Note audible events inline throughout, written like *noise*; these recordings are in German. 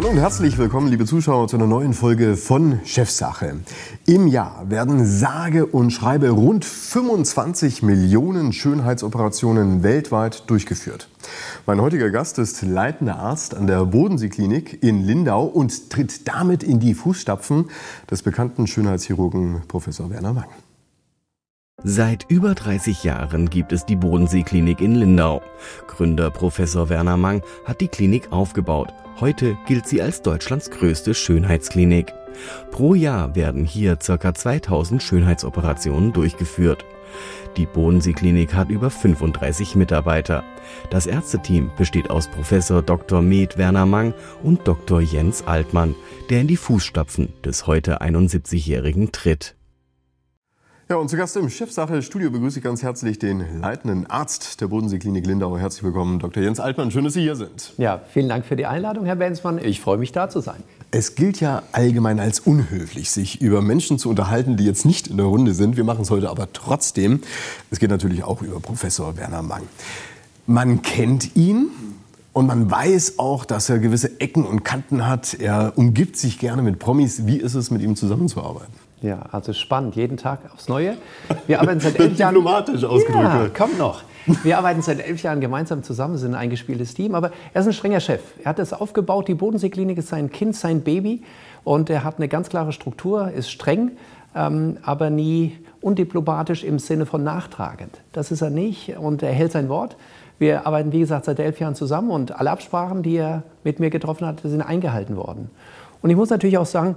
Hallo und herzlich willkommen, liebe Zuschauer, zu einer neuen Folge von Chefsache. Im Jahr werden sage und schreibe rund 25 Millionen Schönheitsoperationen weltweit durchgeführt. Mein heutiger Gast ist leitender Arzt an der Bodenseeklinik in Lindau und tritt damit in die Fußstapfen des bekannten Schönheitschirurgen Professor Werner Mang. Seit über 30 Jahren gibt es die Bodenseeklinik in Lindau. Gründer Professor Werner Mang hat die Klinik aufgebaut. Heute gilt sie als Deutschlands größte Schönheitsklinik. Pro Jahr werden hier ca. 2000 Schönheitsoperationen durchgeführt. Die Bodenseeklinik hat über 35 Mitarbeiter. Das Ärzteteam besteht aus Professor Dr. Med Werner Mang und Dr. Jens Altmann, der in die Fußstapfen des heute 71-Jährigen tritt. Ja, und zu Gast im Chefsache-Studio begrüße ich ganz herzlich den leitenden Arzt der Bodenseeklinik Lindau. Herzlich willkommen, Dr. Jens Altmann. Schön, dass Sie hier sind. Ja, vielen Dank für die Einladung, Herr Benzmann. Ich freue mich, da zu sein. Es gilt ja allgemein als unhöflich, sich über Menschen zu unterhalten, die jetzt nicht in der Runde sind. Wir machen es heute aber trotzdem. Es geht natürlich auch über Professor Werner Mang. Man kennt ihn, und man weiß auch, dass er gewisse Ecken und Kanten hat. Er umgibt sich gerne mit Promis. Wie ist es, mit ihm zusammenzuarbeiten? Ja, also spannend, jeden Tag aufs Neue. Wir arbeiten seit *laughs* elf Jahren. Diplomatisch ausgedrückt. Ja, kommt noch. Wir arbeiten seit elf Jahren gemeinsam zusammen, sind ein eingespieltes Team. Aber er ist ein strenger Chef. Er hat das aufgebaut. Die Bodenseeklinik ist sein Kind, sein Baby. Und er hat eine ganz klare Struktur, ist streng, ähm, aber nie undiplomatisch im Sinne von nachtragend. Das ist er nicht und er hält sein Wort. Wir arbeiten, wie gesagt, seit elf Jahren zusammen und alle Absprachen, die er mit mir getroffen hat, sind eingehalten worden. Und ich muss natürlich auch sagen,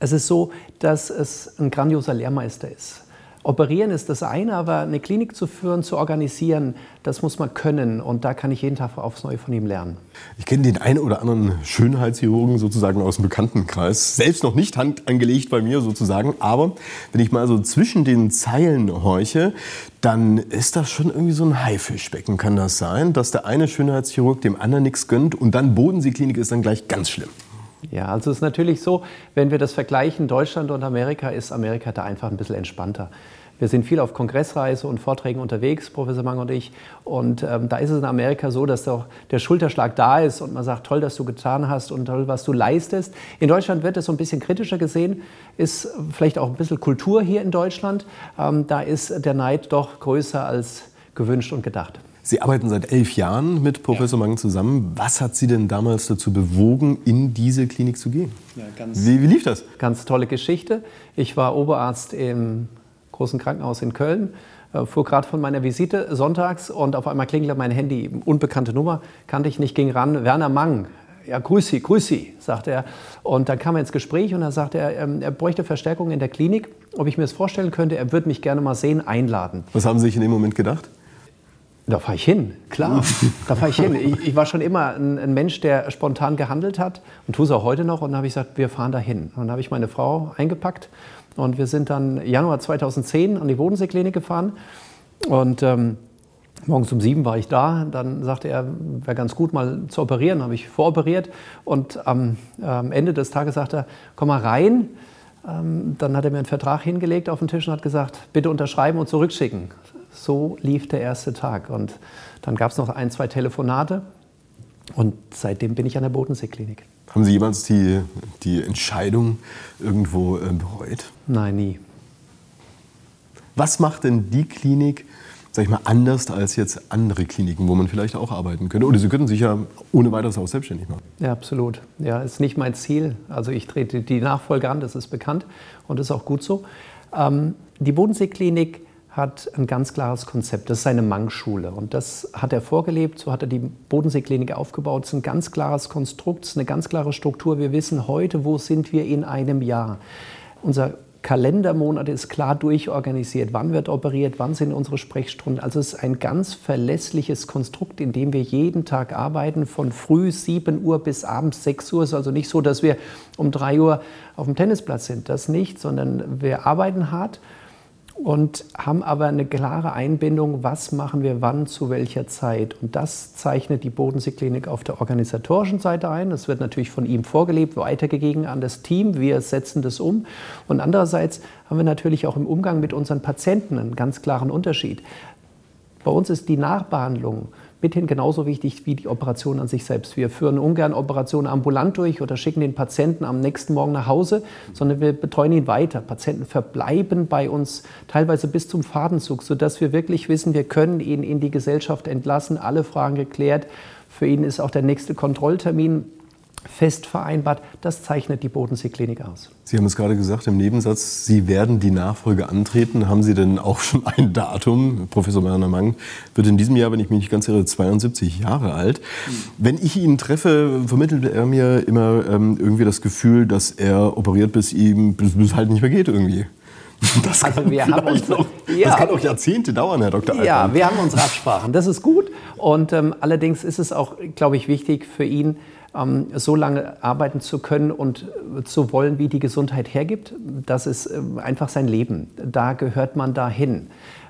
es ist so, dass es ein grandioser Lehrmeister ist. Operieren ist das eine, aber eine Klinik zu führen, zu organisieren, das muss man können. Und da kann ich jeden Tag aufs Neue von ihm lernen. Ich kenne den einen oder anderen Schönheitschirurgen sozusagen aus dem Bekanntenkreis. Selbst noch nicht Hand angelegt bei mir sozusagen. Aber wenn ich mal so zwischen den Zeilen horche, dann ist das schon irgendwie so ein Haifischbecken. Kann das sein, dass der eine Schönheitschirurg dem anderen nichts gönnt und dann Bodenseeklinik ist dann gleich ganz schlimm? Ja, also es ist natürlich so, wenn wir das vergleichen, Deutschland und Amerika, ist Amerika da einfach ein bisschen entspannter. Wir sind viel auf Kongressreise und Vorträgen unterwegs, Professor Mang und ich. Und ähm, da ist es in Amerika so, dass doch der Schulterschlag da ist und man sagt, toll, dass du getan hast und toll, was du leistest. In Deutschland wird es so ein bisschen kritischer gesehen, ist vielleicht auch ein bisschen Kultur hier in Deutschland. Ähm, da ist der Neid doch größer als gewünscht und gedacht. Sie arbeiten seit elf Jahren mit Professor ja. Mang zusammen. Was hat Sie denn damals dazu bewogen, in diese Klinik zu gehen? Ja, wie, wie, lief das? Ganz tolle Geschichte. Ich war Oberarzt im großen Krankenhaus in Köln, äh, fuhr gerade von meiner Visite sonntags und auf einmal klingelte mein Handy. Unbekannte Nummer, kannte ich nicht, ging ran. Werner Mang. Ja, grüß Sie, grüß Sie, sagte er. Und dann kam er ins Gespräch und da sagte er, ähm, er bräuchte Verstärkung in der Klinik, ob ich mir das vorstellen könnte. Er würde mich gerne mal sehen, einladen. Was haben Sie sich in dem Moment gedacht? Da fahre ich hin, klar. da fahre ich hin. Ich, ich, war schon immer ein, ein, Mensch, der spontan gehandelt hat und tue es auch heute noch. Und dann habe ich gesagt, wir fahren dahin. Und dann habe ich meine Frau eingepackt und wir sind dann Januar 2010 an die Bodenseeklinik gefahren. Und ähm, morgens um sieben war ich da. Dann sagte er, wäre ganz gut, mal zu operieren. Habe ich voroperiert. Und am, am Ende des Tages sagte er, komm mal rein. Ähm, dann hat er mir einen Vertrag hingelegt auf den Tisch und hat gesagt, bitte unterschreiben und zurückschicken. So lief der erste Tag. Und dann gab es noch ein, zwei Telefonate. Und seitdem bin ich an der Bodenseeklinik. Haben Sie jemals die, die Entscheidung irgendwo äh, bereut? Nein, nie. Was macht denn die Klinik, sag ich mal, anders als jetzt andere Kliniken, wo man vielleicht auch arbeiten könnte? Oder Sie könnten sich ja ohne weiteres auch selbstständig machen. Ja, absolut. Ja, ist nicht mein Ziel. Also ich trete die Nachfolge an, das ist bekannt und ist auch gut so. Ähm, die Bodenseeklinik hat ein ganz klares Konzept. Das ist seine Mangschule. Und das hat er vorgelebt. So hat er die Bodenseeklinik aufgebaut. Es ist ein ganz klares Konstrukt, eine ganz klare Struktur. Wir wissen heute, wo sind wir in einem Jahr. Unser Kalendermonat ist klar durchorganisiert. Wann wird operiert? Wann sind unsere Sprechstunden? Also es ist ein ganz verlässliches Konstrukt, in dem wir jeden Tag arbeiten, von früh 7 Uhr bis abends 6 Uhr. Es ist also nicht so, dass wir um 3 Uhr auf dem Tennisplatz sind. Das nicht, sondern wir arbeiten hart und haben aber eine klare Einbindung, was machen wir wann zu welcher Zeit. Und das zeichnet die Bodenseeklinik auf der organisatorischen Seite ein. Das wird natürlich von ihm vorgelebt, weitergegeben an das Team. Wir setzen das um. Und andererseits haben wir natürlich auch im Umgang mit unseren Patienten einen ganz klaren Unterschied. Bei uns ist die Nachbehandlung mithin genauso wichtig wie die Operation an sich selbst. Wir führen ungern Operationen ambulant durch oder schicken den Patienten am nächsten Morgen nach Hause, sondern wir betreuen ihn weiter. Patienten verbleiben bei uns teilweise bis zum Fadenzug, sodass wir wirklich wissen, wir können ihn in die Gesellschaft entlassen, alle Fragen geklärt. Für ihn ist auch der nächste Kontrolltermin fest vereinbart. Das zeichnet die Bodenseeklinik aus. Sie haben es gerade gesagt im Nebensatz, Sie werden die Nachfolge antreten. Haben Sie denn auch schon ein Datum? Professor Werner Mang wird in diesem Jahr, wenn ich mich nicht ganz irre, 72 Jahre alt. Wenn ich ihn treffe, vermittelt er mir immer ähm, irgendwie das Gefühl, dass er operiert, bis ihm bis, bis halt nicht mehr geht irgendwie. *laughs* Das also kann, wir haben uns, noch, ja, das kann auch Jahrzehnte dauern, Herr Dr. Altmann. Ja, wir haben unsere Absprachen. Das ist gut. Und ähm, allerdings ist es auch, glaube ich, wichtig für ihn, ähm, so lange arbeiten zu können und zu wollen, wie die Gesundheit hergibt. Das ist äh, einfach sein Leben. Da gehört man dahin.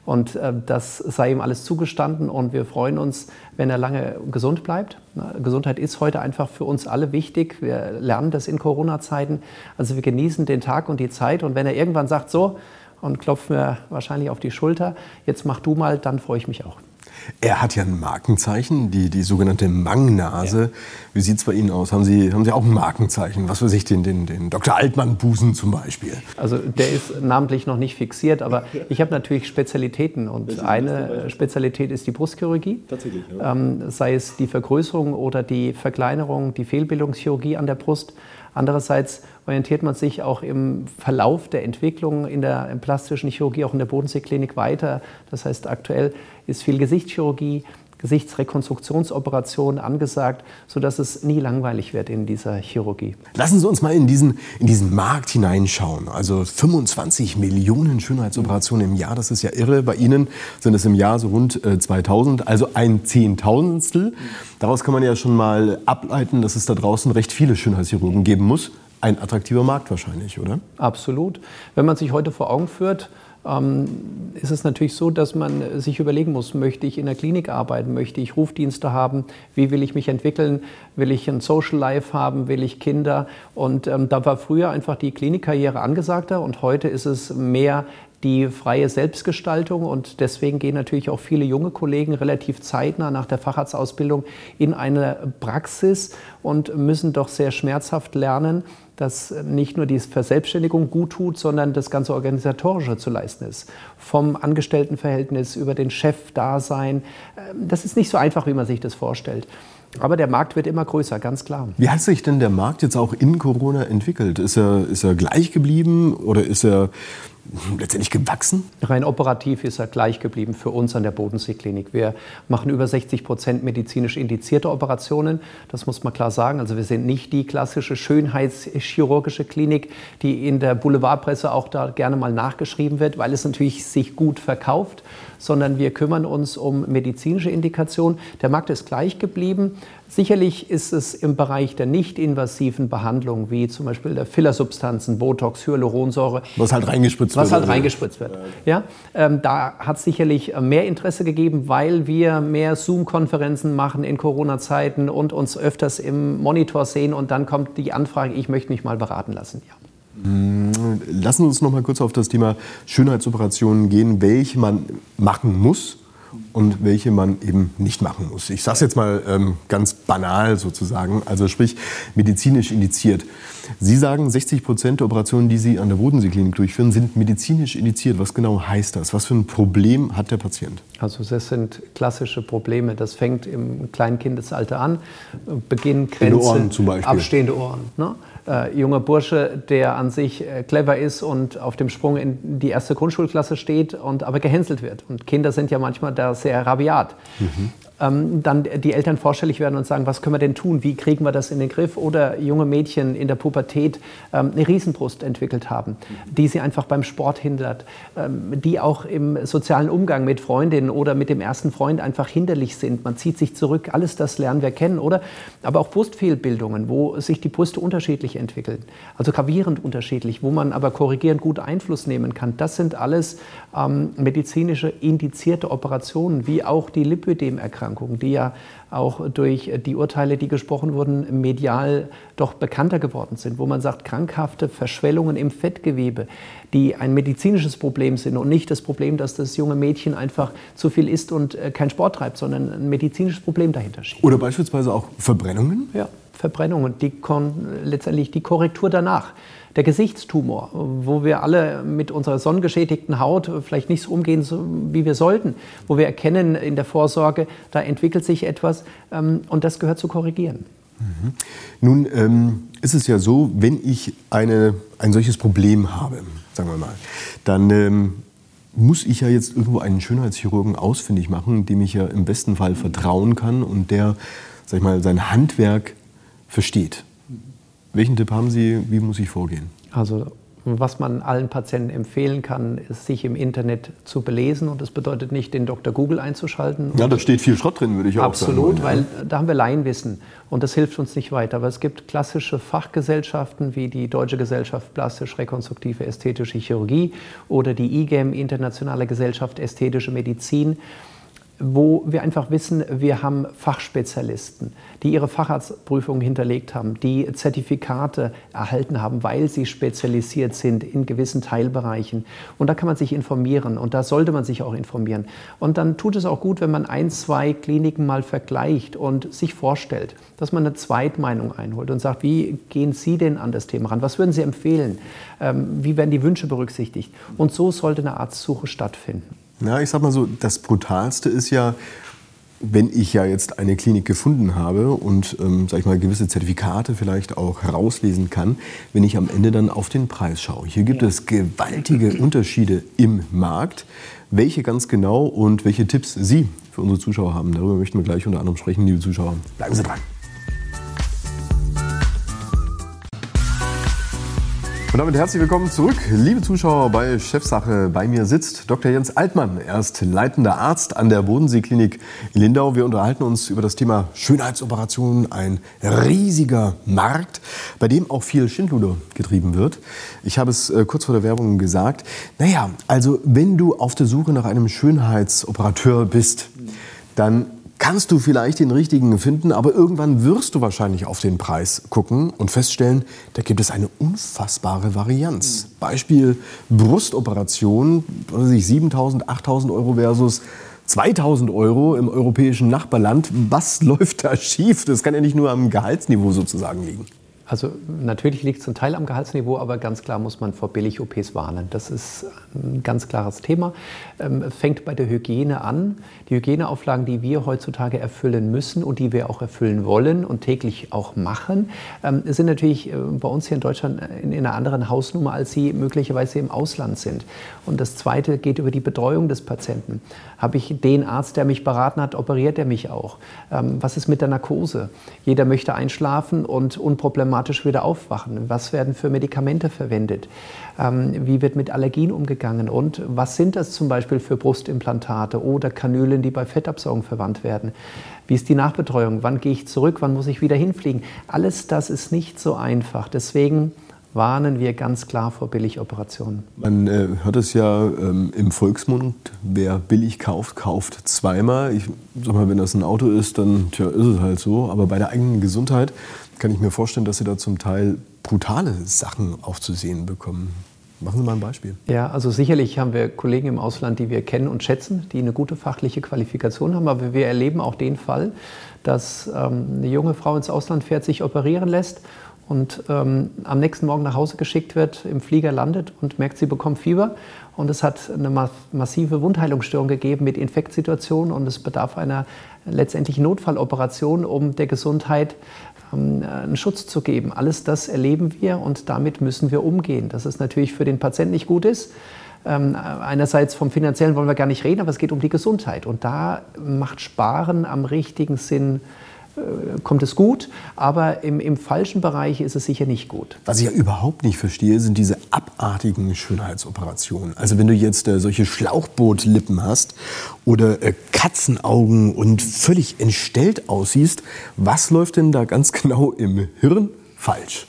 Und äh, das sei ihm alles zugestanden und wir freuen uns, wenn er lange gesund bleibt. Gesundheit ist heute einfach für uns alle wichtig. Wir lernen das in Corona-Zeiten. Also wir genießen den Tag und die Zeit. Und wenn er irgendwann sagt, so, und klopft mir wahrscheinlich auf die Schulter, jetzt mach du mal, dann freue ich mich auch. Er hat ja ein Markenzeichen, die, die sogenannte Mangnase. Ja. Wie sieht es bei Ihnen aus? Haben Sie, haben Sie auch ein Markenzeichen? Was für sich den, den, den Dr. Altmann-Busen zum Beispiel? Also der ist namentlich noch nicht fixiert, aber ich habe natürlich Spezialitäten und eine Spezialität ist die Brustchirurgie. Tatsächlich. Ja. Ähm, sei es die Vergrößerung oder die Verkleinerung, die Fehlbildungschirurgie an der Brust. Andererseits orientiert man sich auch im Verlauf der Entwicklung in der plastischen Chirurgie, auch in der Bodenseeklinik weiter. Das heißt, aktuell ist viel Gesichtschirurgie, Gesichtsrekonstruktionsoperation angesagt, sodass es nie langweilig wird in dieser Chirurgie. Lassen Sie uns mal in diesen, in diesen Markt hineinschauen. Also 25 Millionen Schönheitsoperationen im Jahr, das ist ja irre. Bei Ihnen sind es im Jahr so rund 2000, äh, also ein Zehntausendstel. Daraus kann man ja schon mal ableiten, dass es da draußen recht viele Schönheitschirurgen geben muss. Ein attraktiver Markt wahrscheinlich, oder? Absolut. Wenn man sich heute vor Augen führt, ist es natürlich so, dass man sich überlegen muss, möchte ich in der Klinik arbeiten, möchte ich Rufdienste haben, wie will ich mich entwickeln, will ich ein Social Life haben, will ich Kinder. Und ähm, da war früher einfach die Klinikkarriere angesagter und heute ist es mehr die freie Selbstgestaltung und deswegen gehen natürlich auch viele junge Kollegen relativ zeitnah nach der Facharztausbildung in eine Praxis und müssen doch sehr schmerzhaft lernen, dass nicht nur die Verselbstständigung gut tut, sondern das ganze Organisatorische zu leisten ist. Vom Angestelltenverhältnis über den Chef-Dasein. Ähm, das ist nicht so einfach, wie man sich das vorstellt. Aber der Markt wird immer größer, ganz klar. Wie hat sich denn der Markt jetzt auch in Corona entwickelt? Ist er, ist er gleich geblieben oder ist er *laughs* letztendlich gewachsen? Rein operativ ist er gleich geblieben für uns an der Bodenseeklinik. Wir machen über 60 Prozent medizinisch indizierte Operationen. Das muss man klar sagen. Also wir sind nicht die klassische schönheitschirurgische Klinik, die in der Boulevardpresse auch da gerne mal nachgeschrieben wird, weil es natürlich sich gut verkauft, sondern wir kümmern uns um medizinische Indikationen. Der Markt ist gleich geblieben. Sicherlich ist es im Bereich der nicht-invasiven Behandlung, wie zum Beispiel der Fillersubstanzen, Botox, Hyaluronsäure. Was halt reingespritzt was wird. Was halt reingespritzt wird. Ja, ähm, da hat es sicherlich mehr Interesse gegeben, weil wir mehr Zoom-Konferenzen machen in Corona-Zeiten und uns öfters im Monitor sehen und dann kommt die Anfrage, ich möchte mich mal beraten lassen. Ja. Lassen Sie uns noch mal kurz auf das Thema Schönheitsoperationen gehen, welche man machen muss und welche man eben nicht machen muss. Ich sage es jetzt mal ähm, ganz banal sozusagen, also sprich medizinisch indiziert. Sie sagen, 60 Prozent der Operationen, die Sie an der Bodenseeklinik durchführen, sind medizinisch indiziert. Was genau heißt das? Was für ein Problem hat der Patient? Also das sind klassische Probleme. Das fängt im kleinen Kindesalter an, Beginn, Grenze, Ohren zum Beispiel. abstehende Ohren. Ne? Äh, junger Bursche, der an sich äh, clever ist und auf dem Sprung in die erste Grundschulklasse steht und aber gehänselt wird. Und Kinder sind ja manchmal da sehr rabiat. Mhm ähm, dann die Eltern vorstellig werden und sagen, was können wir denn tun, wie kriegen wir das in den Griff? Oder junge Mädchen in der Pubertät ähm, eine Riesenbrust entwickelt haben, die sie einfach beim Sport hindert, ähm, die auch im sozialen Umgang mit Freundinnen oder mit dem ersten Freund einfach hinderlich sind. Man zieht sich zurück, alles das lernen wir kennen, oder? Aber auch Brustfehlbildungen, wo sich die Brüste unterschiedlich entwickeln, also gravierend unterschiedlich, wo man aber korrigierend gut Einfluss nehmen kann. Das sind alles ähm, medizinische indizierte Operationen wie auch die Lipödem-Erkrankung, die ja auch durch die Urteile, die gesprochen wurden, medial doch bekannter geworden sind, wo man sagt, krankhafte Verschwellungen im Fettgewebe, die ein medizinisches Problem sind und nicht das Problem, dass das junge Mädchen einfach zu viel isst und äh, keinen Sport treibt, sondern ein medizinisches Problem dahinter steht. Oder beispielsweise auch Verbrennungen? Ja, Verbrennungen, die letztendlich die Korrektur danach der Gesichtstumor, wo wir alle mit unserer sonnengeschädigten Haut vielleicht nicht so umgehen, wie wir sollten, wo wir erkennen in der Vorsorge, da entwickelt sich etwas ähm, und das gehört zu korrigieren. Mhm. Nun ähm, ist es ja so, wenn ich eine, ein solches Problem habe, sagen wir mal, dann ähm, muss ich ja jetzt irgendwo einen Schönheitschirurgen ausfindig machen, dem ich ja im besten Fall vertrauen kann und der, sag ich mal, sein Handwerk versteht. Welchen Tipp haben Sie, wie muss ich vorgehen? Also was man allen Patienten empfehlen kann, ist, sich im Internet zu belesen. Und das bedeutet nicht, den Dr. Google einzuschalten. Ja, da steht viel Schrott drin, würde ich auch absolut, sagen. Absolut, weil da haben wir Laienwissen. Und das hilft uns nicht weiter. Aber es gibt klassische Fachgesellschaften wie die Deutsche Gesellschaft Plastisch-Rekonstruktive Ästhetische Chirurgie oder die IGEM, Internationale Gesellschaft Ästhetische Medizin wo wir einfach wissen, wir haben Fachspezialisten, die ihre Facharztprüfungen hinterlegt haben, die Zertifikate erhalten haben, weil sie spezialisiert sind in gewissen Teilbereichen. Und da kann man sich informieren und da sollte man sich auch informieren. Und dann tut es auch gut, wenn man ein, zwei Kliniken mal vergleicht und sich vorstellt, dass man eine Zweitmeinung einholt und sagt, wie gehen Sie denn an das Thema ran? Was würden Sie empfehlen? Ähm, wie werden die Wünsche berücksichtigt? Und so sollte eine Arztsuche stattfinden. Ja, ich sag mal so, das Brutalste ist ja, wenn ich ja jetzt eine Klinik gefunden habe und, ähm, sag ich mal, gewisse Zertifikate vielleicht auch herauslesen kann, wenn ich am Ende dann auf den Preis schaue. Hier gibt ja. es gewaltige Unterschiede im Markt. Welche ganz genau und welche Tipps Sie für unsere Zuschauer haben, darüber möchten wir gleich unter anderem sprechen, liebe Zuschauer. Bleiben Sie dran. Und damit herzlich willkommen zurück, liebe Zuschauer bei Chefsache. Bei mir sitzt Dr. Jens Altmann. Er ist leitender Arzt an der Bodenseeklinik in Lindau. Wir unterhalten uns über das Thema Schönheitsoperationen, ein riesiger Markt, bei dem auch viel Schindluder getrieben wird. Ich habe es äh, kurz vor der Werbung gesagt. Naja, also wenn du auf der Suche nach einem Schönheitsoperateur bist, dann kannst du vielleicht den richtigen finden, aber irgendwann wirst du wahrscheinlich auf den Preis gucken und feststellen, da gibt es eine unfassbare Varianz. Mhm. Beispiel Brustoperation, 7.000, 8.000 Euro versus 2000 Euro im europäischen Nachbarland. Was *laughs* läuft da schief? Das kann ja nicht nur am Gehaltsniveau sozusagen liegen. Also natürlich liegt es zum Teil am Gehaltsniveau, aber ganz klar muss man vor Billig-OPs warnen. Das ist ein ganz klares Thema. Ähm, fängt bei der Hygiene an. Die Hygieneauflagen, die wir heutzutage erfüllen müssen und die wir auch erfüllen wollen und täglich auch machen, ähm, sind natürlich äh, bei uns hier in Deutschland in einer anderen Hausnummer, als sie möglicherweise im Ausland sind. Und das Zweite geht über die Betreuung des Patienten. Habe ich den Arzt, der mich beraten hat, operiert er mich auch? Ähm, was ist mit der Narkose? Jeder möchte einschlafen und unproblematisch automatisch wieder aufwachen? Was werden für Medikamente verwendet? Ähm, wie wird mit Allergien umgegangen? Und was sind das zum Beispiel für Brustimplantate oder Kanülen, die bei Fettabsaugung verwandt werden? Wie ist die Nachbetreuung? Wann gehe ich zurück? Wann muss ich wieder hinfliegen? Alles das ist nicht so einfach. Deswegen warnen wir ganz klar vor Billigoperationen. Man äh, hört es ja ähm, im Volksmund, wer billig kauft, kauft zweimal. Ich sag mal, wenn das ein Auto ist, dann tja, ist es halt so. Aber bei der eigenen Gesundheit kann ich mir vorstellen, dass Sie da zum Teil brutale Sachen auch zu sehen bekommen. Machen Sie mal ein Beispiel. Ja, also sicherlich haben wir Kollegen im Ausland, die wir kennen und schätzen, die eine gute fachliche Qualifikation haben. Aber wir erleben auch den Fall, dass ähm, eine junge Frau ins Ausland fährt, sich operieren lässt und ähm, am nächsten Morgen nach Hause geschickt wird, im Flieger landet und merkt, sie bekommt Fieber. Und es hat eine massive Wundheilungsstörung gegeben mit Infektsituationen und es bedarf einer letztendlich Notfalloperation, um der Gesundheit einen Schutz zu geben. Alles das erleben wir und damit müssen wir umgehen. Dass es natürlich für den Patienten nicht gut ist. Ähm, einerseits vom finanziellen wollen wir gar nicht reden, aber es geht um die Gesundheit. Und da macht Sparen am richtigen Sinn äh, kommt es gut, aber im, im, falschen Bereich ist es sicher nicht gut. Was ich ja überhaupt nicht verstehe, sind diese abartigen Schönheitsoperationen. Also wenn du jetzt äh, solche Schlauchbootlippen hast oder äh, Katzenaugen und völlig entstellt aussiehst, was läuft denn da ganz *laughs* genau im Hirn falsch?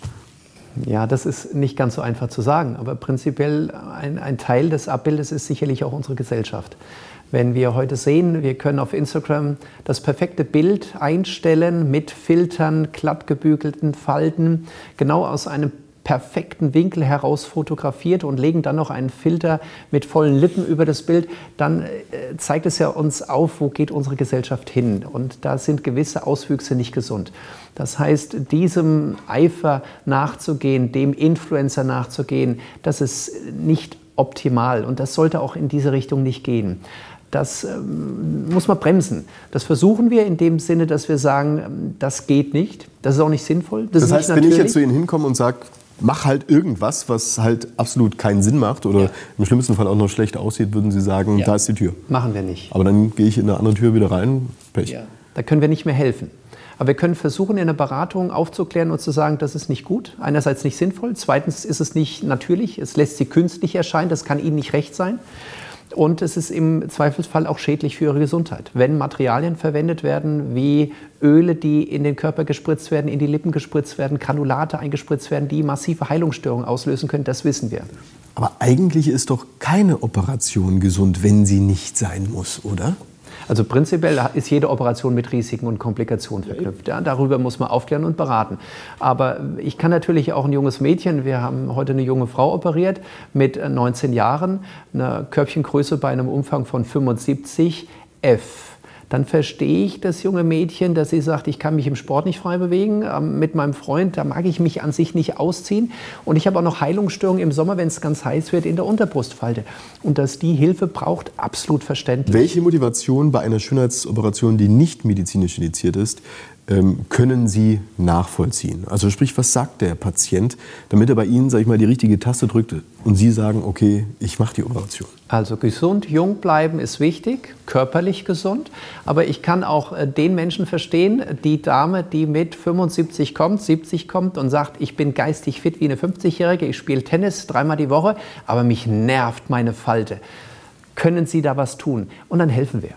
Ja, das ist nicht ganz so einfach zu sagen, aber prinzipiell ein, ein Teil des Abbildes ist sicherlich auch unsere Gesellschaft. Wenn wir heute sehen, wir können auf Instagram das perfekte Bild einstellen mit Filtern, glatt gebügelten Falten, genau aus einem perfekten Winkel heraus fotografiert und legen dann noch einen Filter mit vollen Lippen über das Bild, dann äh, zeigt es ja uns auf, wo geht unsere Gesellschaft hin. Und da sind gewisse Auswüchse nicht gesund. Das heißt, diesem Eifer nachzugehen, dem Influencer nachzugehen, das ist nicht optimal und das sollte auch in diese Richtung nicht gehen. Das ähm, muss man bremsen. Das versuchen wir in dem Sinne, dass wir sagen, ähm, das geht nicht. Das ist auch nicht sinnvoll. Das, das heißt, wenn ich jetzt zu Ihnen hinkomme und sage, mach halt irgendwas, was halt absolut keinen Sinn macht oder ja. im schlimmsten Fall auch noch schlecht aussieht, würden Sie sagen, ja. da ist die Tür. Machen wir nicht. Aber dann gehe ich in eine andere Tür wieder rein. Pech. Ja. Da können wir nicht mehr helfen. Aber wir können versuchen, in der Beratung aufzuklären und zu sagen, das ist nicht gut. Einerseits nicht sinnvoll, zweitens ist es nicht natürlich, es lässt sie künstlich erscheinen, das kann Ihnen nicht recht sein. Und es ist im Zweifelsfall auch schädlich für ihre Gesundheit. Wenn Materialien verwendet werden, wie Öle, die in den Körper gespritzt werden, in die Lippen gespritzt werden, Granulate eingespritzt werden, die massive Heilungsstörungen auslösen können, das wissen wir. Aber eigentlich ist doch keine Operation gesund, wenn sie nicht sein muss, oder? Also prinzipiell ist jede Operation mit Risiken und Komplikationen verknüpft. Ja, darüber muss man aufklären und beraten. Aber ich kann natürlich auch ein junges Mädchen, wir haben heute eine junge Frau operiert mit 19 Jahren, eine Körbchengröße bei einem Umfang von 75 F dann verstehe ich das junge Mädchen, dass sie sagt, ich kann mich im Sport nicht frei bewegen. Ähm, mit meinem Freund, da mag ich mich an sich nicht ausziehen. Und ich habe auch noch Heilungsstörungen im Sommer, wenn es ganz heiß wird, in der Unterbrustfalte. Und dass die Hilfe braucht, absolut verständlich. Welche Motivation bei einer Schönheitsoperation, die nicht medizinisch indiziert ist, können Sie nachvollziehen? Also sprich, was sagt der Patient, damit er bei Ihnen, sage ich mal, die richtige Taste drückt und Sie sagen, okay, ich mache die Operation? Also gesund, jung bleiben ist wichtig, körperlich gesund. Aber ich kann auch äh, den Menschen verstehen, die Dame, die mit 75 kommt, 70 kommt und sagt, ich bin geistig fit wie eine 50-Jährige, ich spiele Tennis dreimal die Woche, aber mich nervt meine Falte. Können Sie da was tun? Und dann helfen wir.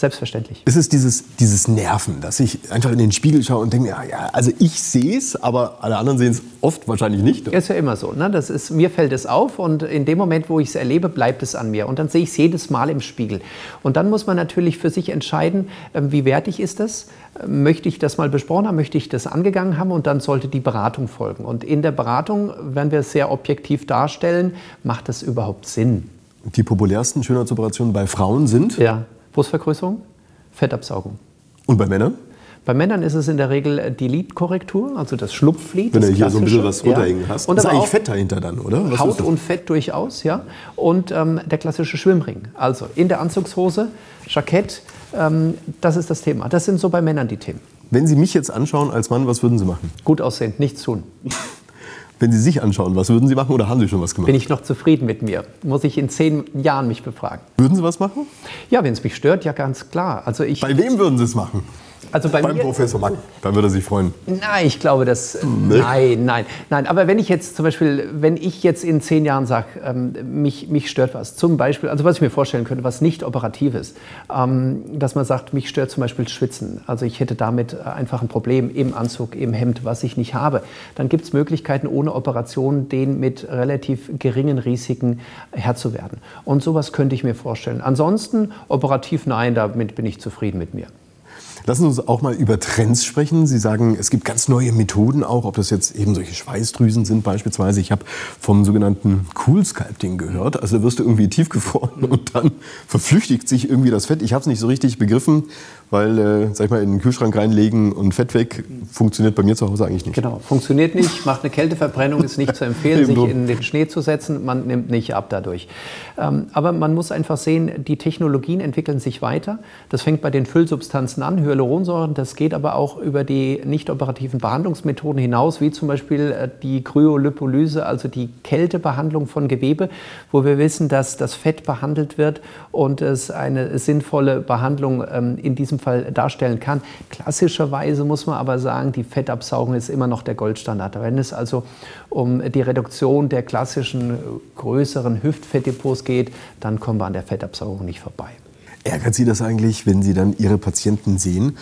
Selbstverständlich. Es ist dieses, dieses Nerven, dass ich einfach in den Spiegel schaue und denke, ja, ja also ich sehe es, aber alle anderen sehen es oft wahrscheinlich nicht. Ist ja immer so. Ne? Das ist, mir fällt es auf und in dem Moment, wo ich es erlebe, bleibt es an mir. Und dann sehe ich es jedes Mal im Spiegel. Und dann muss man natürlich für sich entscheiden, ähm, wie wertig ist das? Ähm, möchte ich das mal besprochen haben? Möchte ich das angegangen haben? Und dann sollte die Beratung folgen. Und in der Beratung werden wir es sehr objektiv darstellen, macht das überhaupt Sinn? Die populärsten Schönheitsoperationen bei Frauen sind? Ja. Brustvergrößerung, Fettabsaugung. Und bei Männern? Bei Männern ist es in der Regel die Lidkorrektur, also das Schlupflid. Wenn du hier so ein bisschen was runterhängen ja. hast. Und ist eigentlich Fett dahinter dann, oder? Was Haut und Fett durchaus, ja. Und ähm, der klassische Schwimmring. Also in der Anzugshose, Jackett, ähm, das ist das Thema. Das sind so bei Männern die Themen. Wenn Sie mich jetzt anschauen als Mann, was würden Sie machen? Gut aussehend, nichts tun. *laughs* Wenn Sie sich anschauen, was würden Sie machen oder haben Sie schon was gemacht? Bin ich noch zufrieden mit mir? Muss ich in zehn Jahren mich befragen? Würden Sie was machen? Ja, wenn es mich stört, ja ganz klar. Also ich, Bei wem würden Sie es machen? Also bei Beim mir, Professor Mack, dann würde er sich freuen. Nein, ich glaube, das. *laughs* Nee. Nein, nein, nein. Aber wenn ich jetzt zum Beispiel, wenn ich jetzt in zehn Jahren sage, ähm, mich, mich stört was, zum Beispiel, also was ich mir vorstellen könnte, was nicht operativ ist, ähm, dass man sagt, mich stört zum Beispiel Schwitzen. Also ich hätte damit einfach ein Problem im Anzug, im Hemd, was ich nicht habe. Dann gibt es Möglichkeiten, ohne Operation den mit relativ geringen Risiken Herr zu werden. Und sowas könnte ich mir vorstellen. Ansonsten operativ nein, damit bin ich zufrieden mit mir. Lassen Sie uns auch mal über Trends sprechen. Sie sagen, es gibt ganz neue Methoden auch, ob das jetzt eben solche Schweißdrüsen sind beispielsweise. Ich habe vom sogenannten Cool Sculpting gehört. Also da wirst du irgendwie tiefgefroren und dann verflüchtigt sich irgendwie das Fett. Ich habe es nicht so richtig begriffen, weil, äh, sag ich mal, in den Kühlschrank reinlegen und Fett weg funktioniert bei mir zu Hause eigentlich nicht. Genau, funktioniert nicht, macht eine Kälteverbrennung, ist nicht zu empfehlen, sich in den Schnee zu setzen. Man nimmt nicht ab dadurch. Ähm, aber man muss einfach sehen, die Technologien entwickeln sich weiter. Das fängt bei den Füllsubstanzen an, Hyaluronsäuren. Das geht aber auch über die nicht operativen Behandlungsmethoden hinaus, wie zum Beispiel äh, die Kryolipolyse, also die Kältebehandlung von Gewebe, wo wir wissen, dass das Fett behandelt wird und es eine sinnvolle Behandlung ähm, in diesem Fall darstellen kann. Klassischerweise muss man aber sagen, die Fettabsaugung ist immer noch der Goldstandard. Wenn es also um die Reduktion der klassischen größeren Hüftfettdepots geht, dann kommen wir an der Fettabsaugung nicht vorbei. Ärgert Sie das eigentlich, wenn Sie dann Ihre Patienten sehen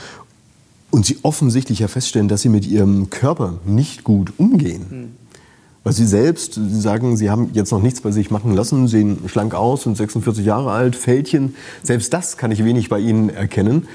und Sie offensichtlich ja feststellen, dass Sie mit Ihrem Körper nicht gut umgehen? Hm. Weil Sie selbst, Sie sagen, Sie haben jetzt noch nichts bei sich machen lassen, sehen schlank aus, sind 46 Jahre alt, Fältchen. Selbst das kann ich wenig bei Ihnen erkennen.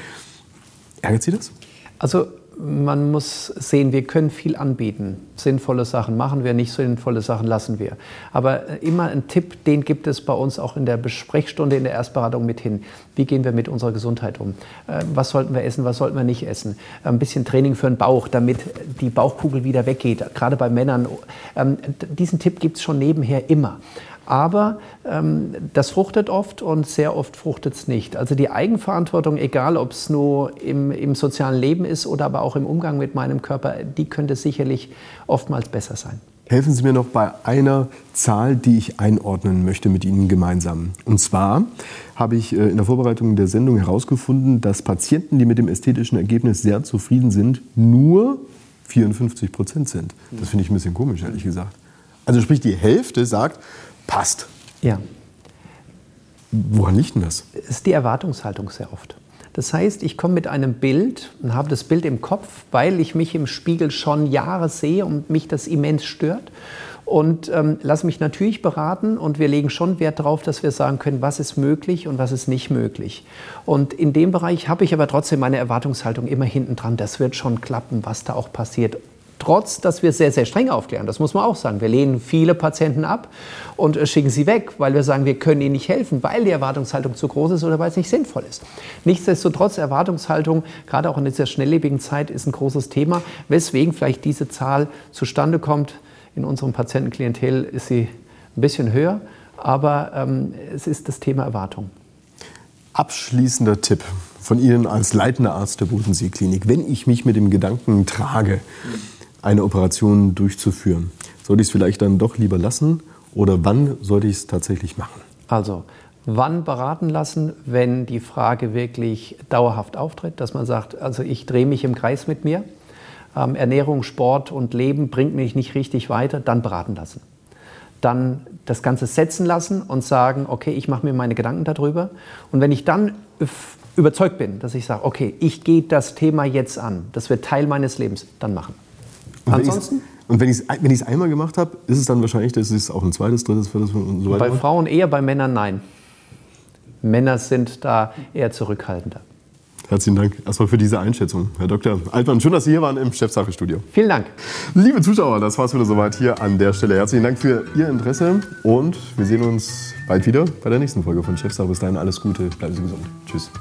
Ärgert Sie das? Also man muss sehen, wir können viel anbieten. Sinnvolle Sachen machen wir, nicht sinnvolle Sachen lassen wir. Aber äh, immer ein Tipp, den gibt es bei uns auch in der Besprechstunde, in der Erstberatung mit hin. Wie gehen wir mit unserer Gesundheit um? Äh, was sollten wir essen, was sollten wir nicht essen? Ein bisschen Training für den Bauch, damit die Bauchkugel wieder weggeht, gerade bei Männern. Ähm, diesen Tipp gibt es schon nebenher immer. Aber ähm, das fruchtet oft und sehr oft fruchtet es nicht. Also die Eigenverantwortung, egal ob es nur im, im, sozialen Leben ist oder aber auch im Umgang mit meinem Körper, die könnte sicherlich oftmals besser sein. Helfen Sie mir noch bei einer Zahl, die ich einordnen möchte mit Ihnen gemeinsam. Und zwar habe ich äh, in der Vorbereitung der Sendung herausgefunden, dass Patienten, die mit dem ästhetischen Ergebnis sehr zufrieden sind, nur 54 Prozent sind. Das finde ich ein bisschen komisch, ehrlich gesagt. Also sprich, die Hälfte sagt, passt. Ja. Woran liegt denn das? Es ist die Erwartungshaltung sehr oft. Das heißt, ich komme mit einem Bild und habe das Bild im Kopf, weil ich mich im Spiegel schon Jahre sehe und mich das immens stört. Und ähm, lasse mich natürlich beraten und wir legen schon Wert darauf, dass wir sagen können, was ist möglich und was ist nicht möglich. Und in dem Bereich habe ich aber trotzdem meine Erwartungshaltung immer hinten dran. Das wird schon klappen, was da auch passiert trotz dass wir sehr, sehr streng aufklären. Das muss man auch sagen. Wir lehnen viele Patienten ab und äh, schicken sie weg, weil wir sagen, wir können ihnen nicht helfen, weil die Erwartungshaltung zu groß ist oder weil es nicht sinnvoll ist. Nichtsdestotrotz, Erwartungshaltung, gerade auch in dieser schnelllebigen Zeit, ist ein großes Thema, weswegen vielleicht diese Zahl zustande kommt. In unserem Patientenklientel ist sie ein bisschen höher, aber ähm, es ist das Thema Erwartung. Abschließender Tipp von Ihnen als leitender Arzt der Bodensee-Klinik. Wenn ich mich mit dem Gedanken trage, eine Operation durchzuführen. Sollte ich es vielleicht dann doch lieber lassen oder wann sollte ich es tatsächlich machen? Also, wann beraten lassen, wenn die Frage wirklich dauerhaft auftritt, dass man sagt, also ich drehe mich im Kreis mit mir, ähm, Ernährung, Sport und Leben bringt mich nicht richtig weiter, dann beraten lassen. Dann das Ganze setzen lassen und sagen, okay, ich mache mir meine Gedanken darüber. Und wenn ich dann überzeugt bin, dass ich sage, okay, ich gehe das Thema jetzt an, das wird Teil meines Lebens, dann machen. Und Ansonsten? Und wenn ich es wenn einmal gemacht habe, ist es dann wahrscheinlich, dass es auch ein zweites, drittes, viertes und so weiter Bei Frauen eher, bei Männern nein. Männer sind da eher zurückhaltender. Herzlichen Dank erstmal für diese Einschätzung, Herr Dr. Altmann. Schön, dass Sie hier waren im Chefsache-Studio. Vielen Dank. Liebe Zuschauer, das war es wieder soweit hier an der Stelle. Herzlichen Dank für Ihr Interesse und wir sehen uns bald wieder bei der nächsten Folge von Chefsache. Bis dahin alles Gute, bleiben Sie gesund. Tschüss.